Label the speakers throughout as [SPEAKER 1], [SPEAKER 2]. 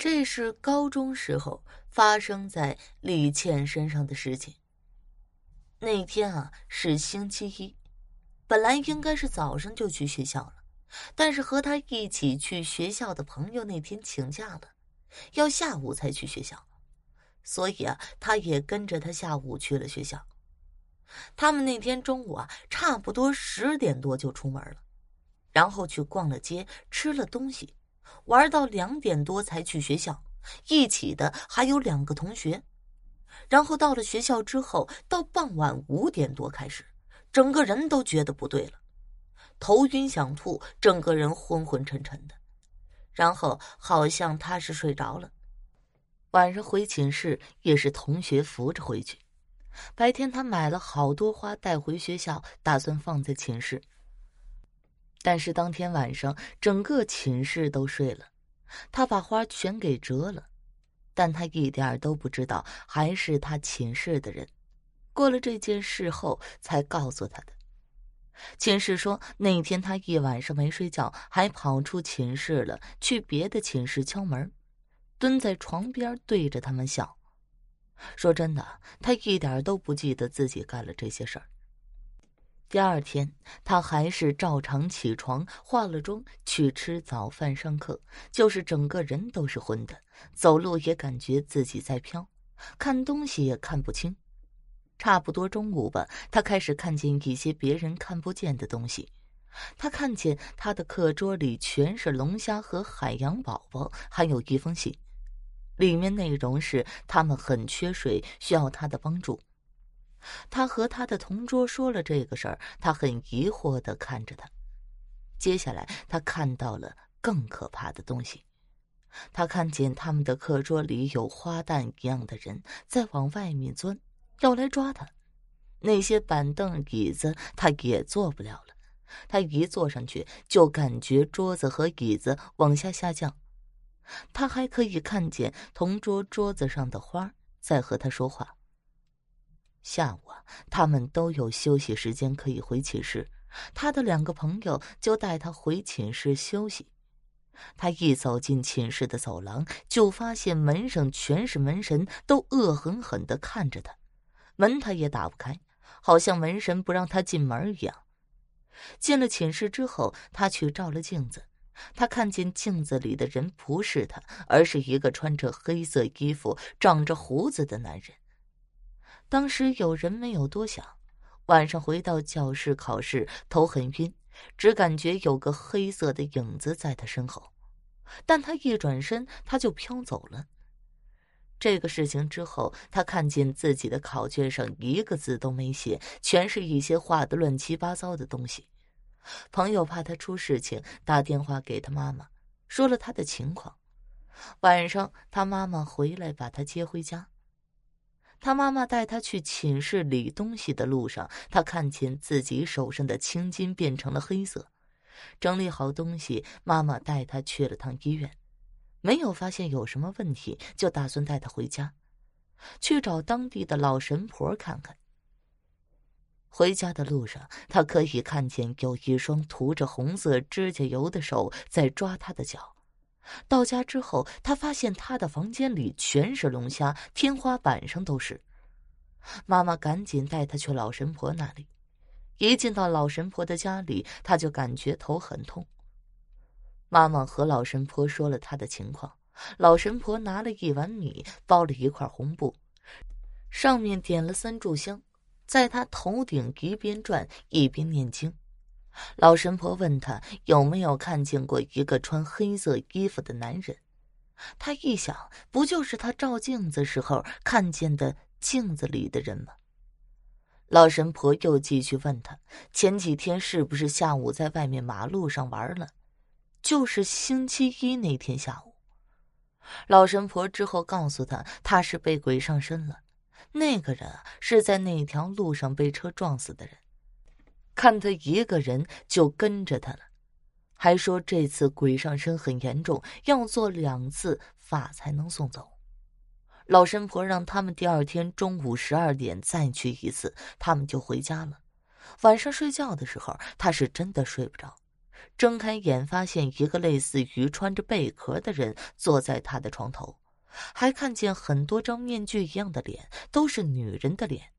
[SPEAKER 1] 这是高中时候发生在李倩身上的事情。那天啊是星期一，本来应该是早上就去学校了，但是和他一起去学校的朋友那天请假了，要下午才去学校，所以啊，他也跟着他下午去了学校。他们那天中午啊，差不多十点多就出门了，然后去逛了街，吃了东西。玩到两点多才去学校，一起的还有两个同学。然后到了学校之后，到傍晚五点多开始，整个人都觉得不对了，头晕想吐，整个人昏昏沉沉的。然后好像他是睡着了。晚上回寝室也是同学扶着回去。白天他买了好多花带回学校，打算放在寝室。但是当天晚上，整个寝室都睡了，他把花全给折了，但他一点都不知道，还是他寝室的人，过了这件事后才告诉他的。寝室说那天他一晚上没睡觉，还跑出寝室了，去别的寝室敲门，蹲在床边对着他们笑。说真的，他一点都不记得自己干了这些事儿。第二天，他还是照常起床，化了妆，去吃早饭、上课，就是整个人都是昏的，走路也感觉自己在飘，看东西也看不清。差不多中午吧，他开始看见一些别人看不见的东西。他看见他的课桌里全是龙虾和海洋宝宝，还有一封信，里面内容是他们很缺水，需要他的帮助。他和他的同桌说了这个事儿，他很疑惑的看着他。接下来，他看到了更可怕的东西。他看见他们的课桌里有花旦一样的人在往外面钻，要来抓他。那些板凳、椅子，他也坐不了了。他一坐上去，就感觉桌子和椅子往下下降。他还可以看见同桌桌子上的花在和他说话。下午啊，他们都有休息时间可以回寝室。他的两个朋友就带他回寝室休息。他一走进寝室的走廊，就发现门上全是门神，都恶狠狠的看着他。门他也打不开，好像门神不让他进门一样。进了寝室之后，他去照了镜子，他看见镜子里的人不是他，而是一个穿着黑色衣服、长着胡子的男人。当时有人没有多想，晚上回到教室考试，头很晕，只感觉有个黑色的影子在他身后，但他一转身，他就飘走了。这个事情之后，他看见自己的考卷上一个字都没写，全是一些画的乱七八糟的东西。朋友怕他出事情，打电话给他妈妈，说了他的情况。晚上，他妈妈回来把他接回家。他妈妈带他去寝室理东西的路上，他看见自己手上的青筋变成了黑色。整理好东西，妈妈带他去了趟医院，没有发现有什么问题，就打算带他回家，去找当地的老神婆看看。回家的路上，他可以看见有一双涂着红色指甲油的手在抓他的脚。到家之后，他发现他的房间里全是龙虾，天花板上都是。妈妈赶紧带他去老神婆那里。一进到老神婆的家里，他就感觉头很痛。妈妈和老神婆说了他的情况，老神婆拿了一碗米，包了一块红布，上面点了三炷香，在他头顶一边转一边念经。老神婆问他有没有看见过一个穿黑色衣服的男人。他一想，不就是他照镜子时候看见的镜子里的人吗？老神婆又继续问他，前几天是不是下午在外面马路上玩了？就是星期一那天下午。老神婆之后告诉他，他是被鬼上身了。那个人啊，是在那条路上被车撞死的人。看他一个人就跟着他了，还说这次鬼上身很严重，要做两次法才能送走。老神婆让他们第二天中午十二点再去一次，他们就回家了。晚上睡觉的时候，他是真的睡不着，睁开眼，发现一个类似于穿着贝壳的人坐在他的床头，还看见很多张面具一样的脸，都是女人的脸，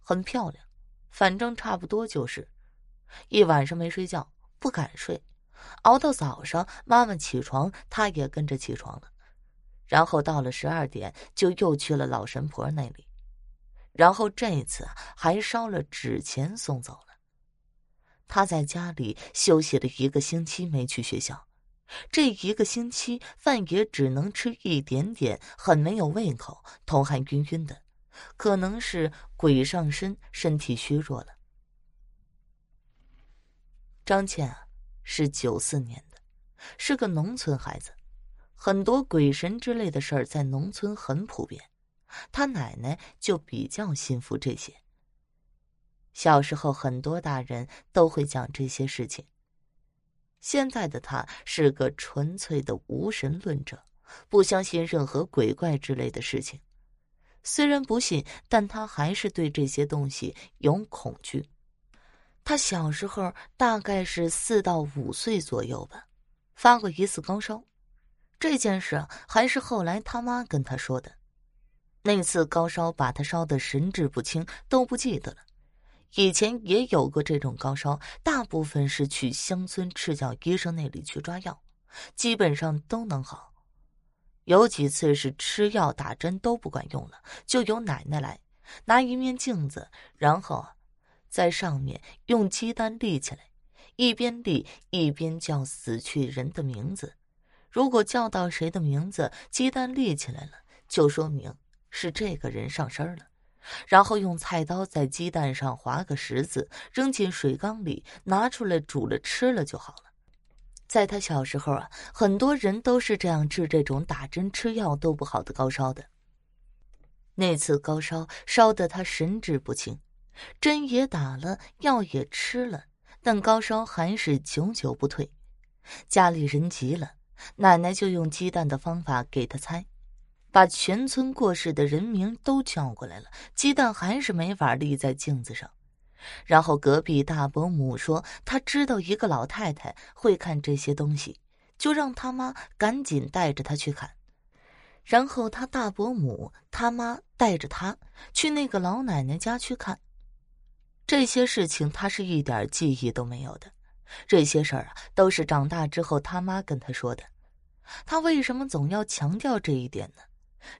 [SPEAKER 1] 很漂亮，反正差不多就是。一晚上没睡觉，不敢睡，熬到早上，妈妈起床，他也跟着起床了，然后到了十二点，就又去了老神婆那里，然后这一次还烧了纸钱送走了。他在家里休息了一个星期，没去学校。这一个星期饭也只能吃一点点，很没有胃口，头还晕晕的，可能是鬼上身，身体虚弱了。张倩啊，是九四年的，是个农村孩子，很多鬼神之类的事儿在农村很普遍，他奶奶就比较信服这些。小时候，很多大人都会讲这些事情。现在的他是个纯粹的无神论者，不相信任何鬼怪之类的事情。虽然不信，但他还是对这些东西有恐惧。他小时候大概是四到五岁左右吧，发过一次高烧。这件事还是后来他妈跟他说的。那次高烧把他烧得神志不清，都不记得了。以前也有过这种高烧，大部分是去乡村赤脚医生那里去抓药，基本上都能好。有几次是吃药打针都不管用了，就由奶奶来拿一面镜子，然后在上面用鸡蛋立起来，一边立一边叫死去人的名字。如果叫到谁的名字，鸡蛋立起来了，就说明是这个人上身了。然后用菜刀在鸡蛋上划个十字，扔进水缸里，拿出来煮了吃了就好了。在他小时候啊，很多人都是这样治这种打针吃药都不好的高烧的。那次高烧烧得他神志不清，针也打了，药也吃了，但高烧还是久久不退。家里人急了，奶奶就用鸡蛋的方法给他猜。把全村过世的人名都叫过来了，鸡蛋还是没法立在镜子上。然后隔壁大伯母说，他知道一个老太太会看这些东西，就让他妈赶紧带着他去看。然后他大伯母他妈带着他去那个老奶奶家去看。这些事情他是一点记忆都没有的，这些事儿啊都是长大之后他妈跟他说的。他为什么总要强调这一点呢？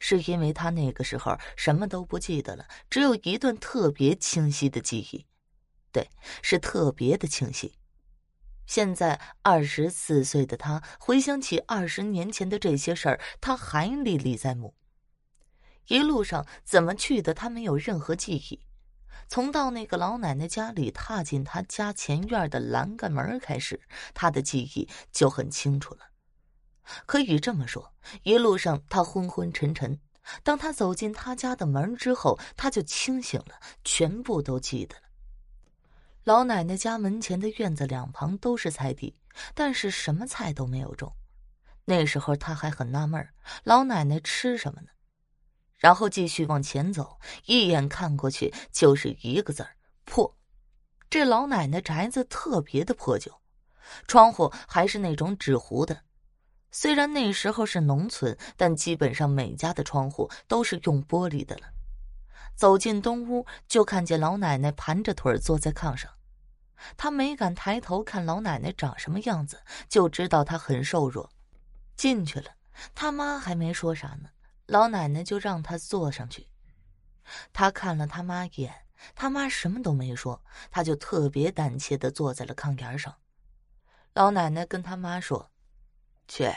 [SPEAKER 1] 是因为他那个时候什么都不记得了，只有一段特别清晰的记忆，对，是特别的清晰。现在二十四岁的他回想起二十年前的这些事儿，他还历历在目。一路上怎么去的，他没有任何记忆。从到那个老奶奶家里，踏进她家前院的栏杆门开始，她的记忆就很清楚了。可以这么说，一路上她昏昏沉沉。当他走进他家的门之后，他就清醒了，全部都记得了。老奶奶家门前的院子两旁都是菜地，但是什么菜都没有种。那时候他还很纳闷老奶奶吃什么呢？然后继续往前走，一眼看过去就是一个字儿破。这老奶奶宅子特别的破旧，窗户还是那种纸糊的。虽然那时候是农村，但基本上每家的窗户都是用玻璃的了。走进东屋，就看见老奶奶盘着腿坐在炕上。他没敢抬头看老奶奶长什么样子，就知道她很瘦弱。进去了，他妈还没说啥呢，老奶奶就让他坐上去。他看了他妈一眼，他妈什么都没说，他就特别胆怯的坐在了炕沿上。老奶奶跟他妈说。去，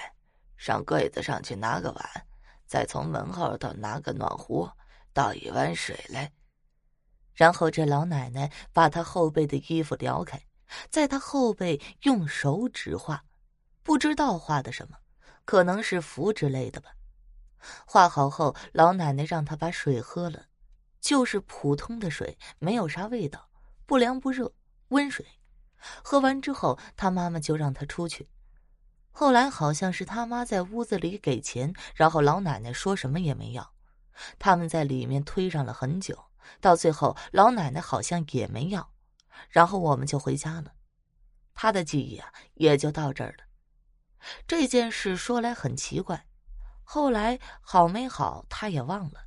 [SPEAKER 1] 上柜子上去拿个碗，再从门后头拿个暖壶，倒一碗水来。然后这老奶奶把他后背的衣服撩开，在他后背用手指画，不知道画的什么，可能是符之类的吧。画好后，老奶奶让他把水喝了，就是普通的水，没有啥味道，不凉不热，温水。喝完之后，他妈妈就让他出去。后来好像是他妈在屋子里给钱，然后老奶奶说什么也没要，他们在里面推让了很久，到最后老奶奶好像也没要，然后我们就回家了。他的记忆啊也就到这儿了。这件事说来很奇怪，后来好没好，她也忘了。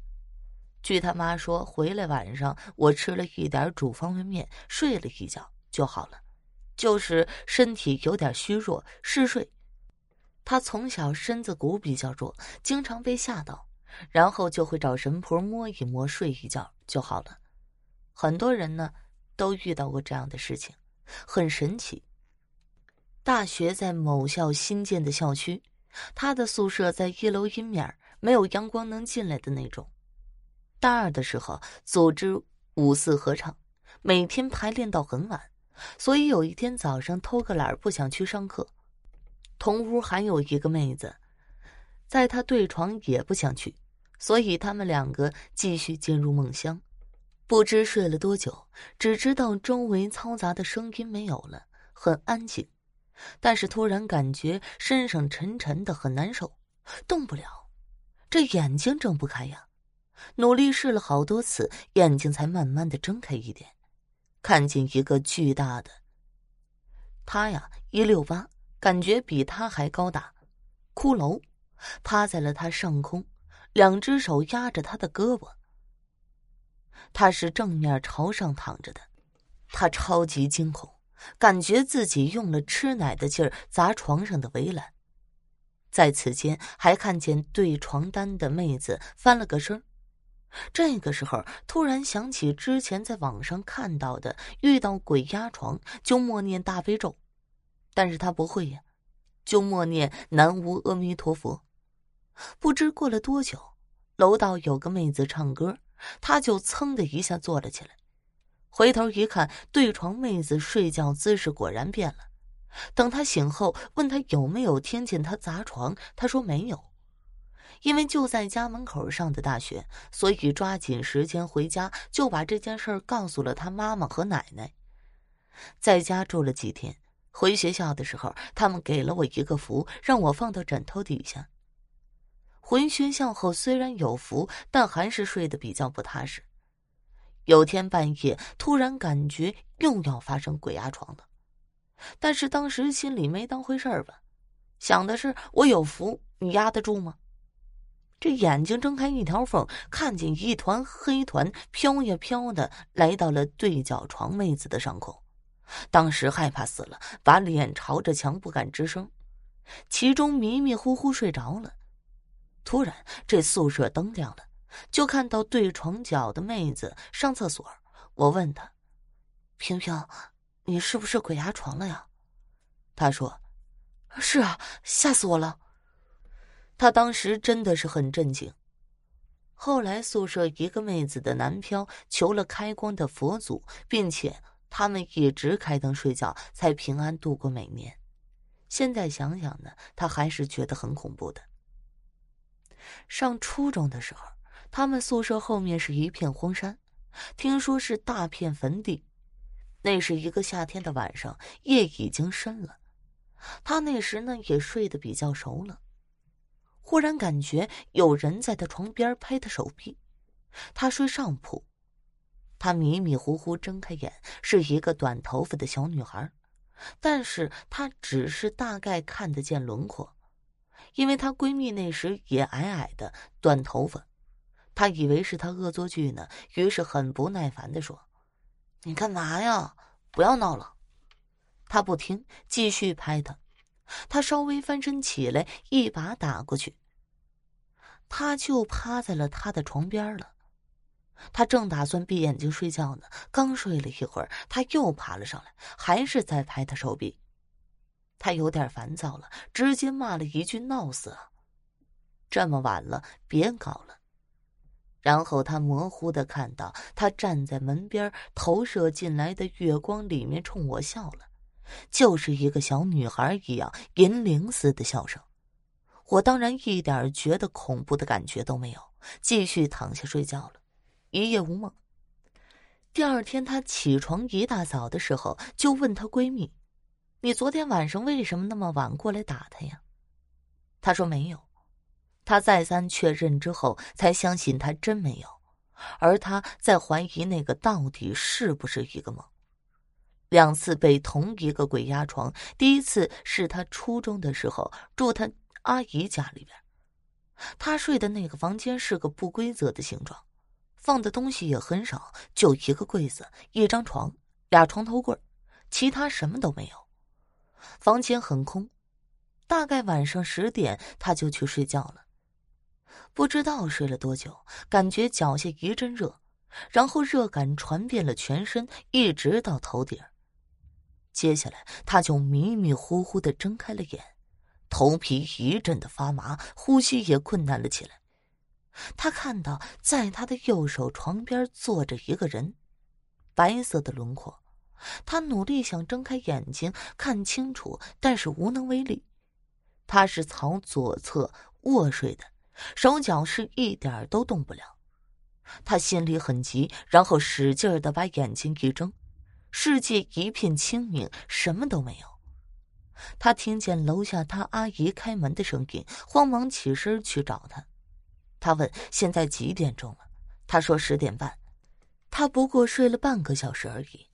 [SPEAKER 1] 据他妈说，回来晚上我吃了一点煮方便面，睡了一觉就好了，就是身体有点虚弱，嗜睡。他从小身子骨比较弱，经常被吓到，然后就会找神婆摸一摸，睡一觉就好了。很多人呢都遇到过这样的事情，很神奇。大学在某校新建的校区，他的宿舍在一楼阴面，没有阳光能进来的那种。大二的时候，组织五四合唱，每天排练到很晚，所以有一天早上偷个懒不想去上课。同屋还有一个妹子，在他对床也不想去，所以他们两个继续进入梦乡。不知睡了多久，只知道周围嘈杂的声音没有了，很安静。但是突然感觉身上沉沉的，很难受，动不了，这眼睛睁不开呀。努力试了好多次，眼睛才慢慢的睁开一点，看见一个巨大的。他呀，一六八，感觉比他还高大，骷髅，趴在了他上空，两只手压着他的胳膊。他是正面朝上躺着的，他超级惊恐，感觉自己用了吃奶的劲儿砸床上的围栏。在此间，还看见对床单的妹子翻了个身。这个时候，突然想起之前在网上看到的，遇到鬼压床就默念大悲咒，但是他不会呀，就默念南无阿弥陀佛。不知过了多久，楼道有个妹子唱歌，他就噌的一下坐了起来，回头一看，对床妹子睡觉姿势果然变了。等他醒后，问他有没有听见他砸床，他说没有。因为就在家门口上的大学，所以抓紧时间回家，就把这件事告诉了他妈妈和奶奶。在家住了几天，回学校的时候，他们给了我一个符，让我放到枕头底下。回学校后虽然有符，但还是睡得比较不踏实。有天半夜，突然感觉又要发生鬼压床了，但是当时心里没当回事儿吧，想的是我有福，你压得住吗？这眼睛睁开一条缝，看见一团黑团飘呀飘的来到了对角床妹子的上空，当时害怕死了，把脸朝着墙不敢吱声，其中迷迷糊糊睡着了。突然，这宿舍灯亮了，就看到对床角的妹子上厕所。我问她：“萍萍，你是不是鬼压床了呀？”她说：“是啊，吓死我了。”他当时真的是很震惊。后来宿舍一个妹子的男票求了开光的佛祖，并且他们一直开灯睡觉，才平安度过每年。现在想想呢，他还是觉得很恐怖的。上初中的时候，他们宿舍后面是一片荒山，听说是大片坟地。那是一个夏天的晚上，夜已经深了，他那时呢也睡得比较熟了。忽然感觉有人在他床边拍他手臂，他睡上铺，他迷迷糊糊睁开眼，是一个短头发的小女孩，但是她只是大概看得见轮廓，因为她闺蜜那时也矮矮的，短头发，他以为是他恶作剧呢，于是很不耐烦的说：“你干嘛呀？不要闹了。”他不听，继续拍他。他稍微翻身起来，一把打过去。他就趴在了他的床边了。他正打算闭眼睛睡觉呢，刚睡了一会儿，他又爬了上来，还是在拍他手臂。他有点烦躁了，直接骂了一句：“闹死啊！这么晚了，别搞了。”然后他模糊的看到他站在门边，投射进来的月光里面冲我笑了。就是一个小女孩一样银铃似的笑声，我当然一点觉得恐怖的感觉都没有，继续躺下睡觉了，一夜无梦。第二天她起床一大早的时候，就问她闺蜜：“你昨天晚上为什么那么晚过来打他呀？”她说没有。他再三确认之后，才相信他真没有，而他在怀疑那个到底是不是一个梦。两次被同一个鬼压床。第一次是他初中的时候住他阿姨家里边，他睡的那个房间是个不规则的形状，放的东西也很少，就一个柜子、一张床、俩床头柜，其他什么都没有。房间很空，大概晚上十点他就去睡觉了。不知道睡了多久，感觉脚下一阵热，然后热感传遍了全身，一直到头顶。接下来他就迷迷糊糊的睁开了眼，头皮一阵的发麻，呼吸也困难了起来。他看到在他的右手床边坐着一个人，白色的轮廓。他努力想睁开眼睛看清楚，但是无能为力。他是朝左侧卧睡的，手脚是一点都动不了。他心里很急，然后使劲的把眼睛一睁，世界一片清明，什么都没有。他听见楼下他阿姨开门的声音，慌忙起身去找他。他问：“现在几点钟了？”他说：“十点半。”他不过睡了半个小时而已。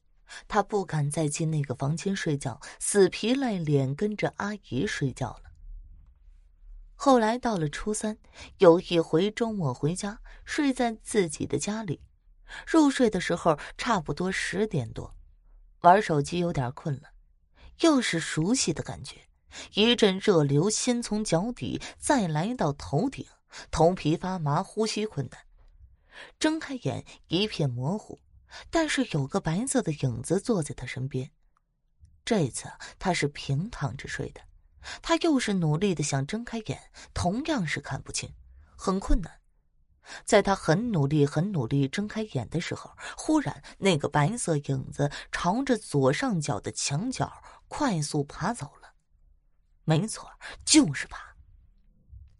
[SPEAKER 1] 他不敢再进那个房间睡觉，死皮赖脸跟着阿姨睡觉了。后来到了初三，有一回周末回家，睡在自己的家里，入睡的时候差不多十点多，玩手机有点困了，又是熟悉的感觉，一阵热流先从脚底再来到头顶，头皮发麻，呼吸困难，睁开眼一片模糊。但是有个白色的影子坐在他身边，这次他是平躺着睡的，他又是努力的想睁开眼，同样是看不清，很困难。在他很努力、很努力睁开眼的时候，忽然那个白色影子朝着左上角的墙角快速爬走了，没错，就是爬，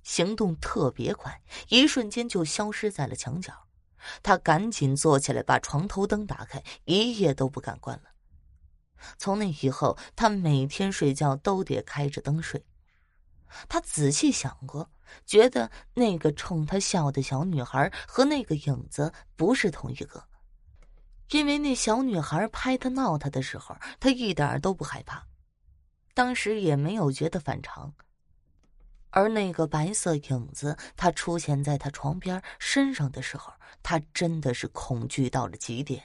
[SPEAKER 1] 行动特别快，一瞬间就消失在了墙角。他赶紧坐起来，把床头灯打开，一夜都不敢关了。从那以后，他每天睡觉都得开着灯睡。他仔细想过，觉得那个冲他笑的小女孩和那个影子不是同一个，因为那小女孩拍他闹他的时候，他一点都不害怕，当时也没有觉得反常。而那个白色影子，他出现在他床边身上的时候，他真的是恐惧到了极点。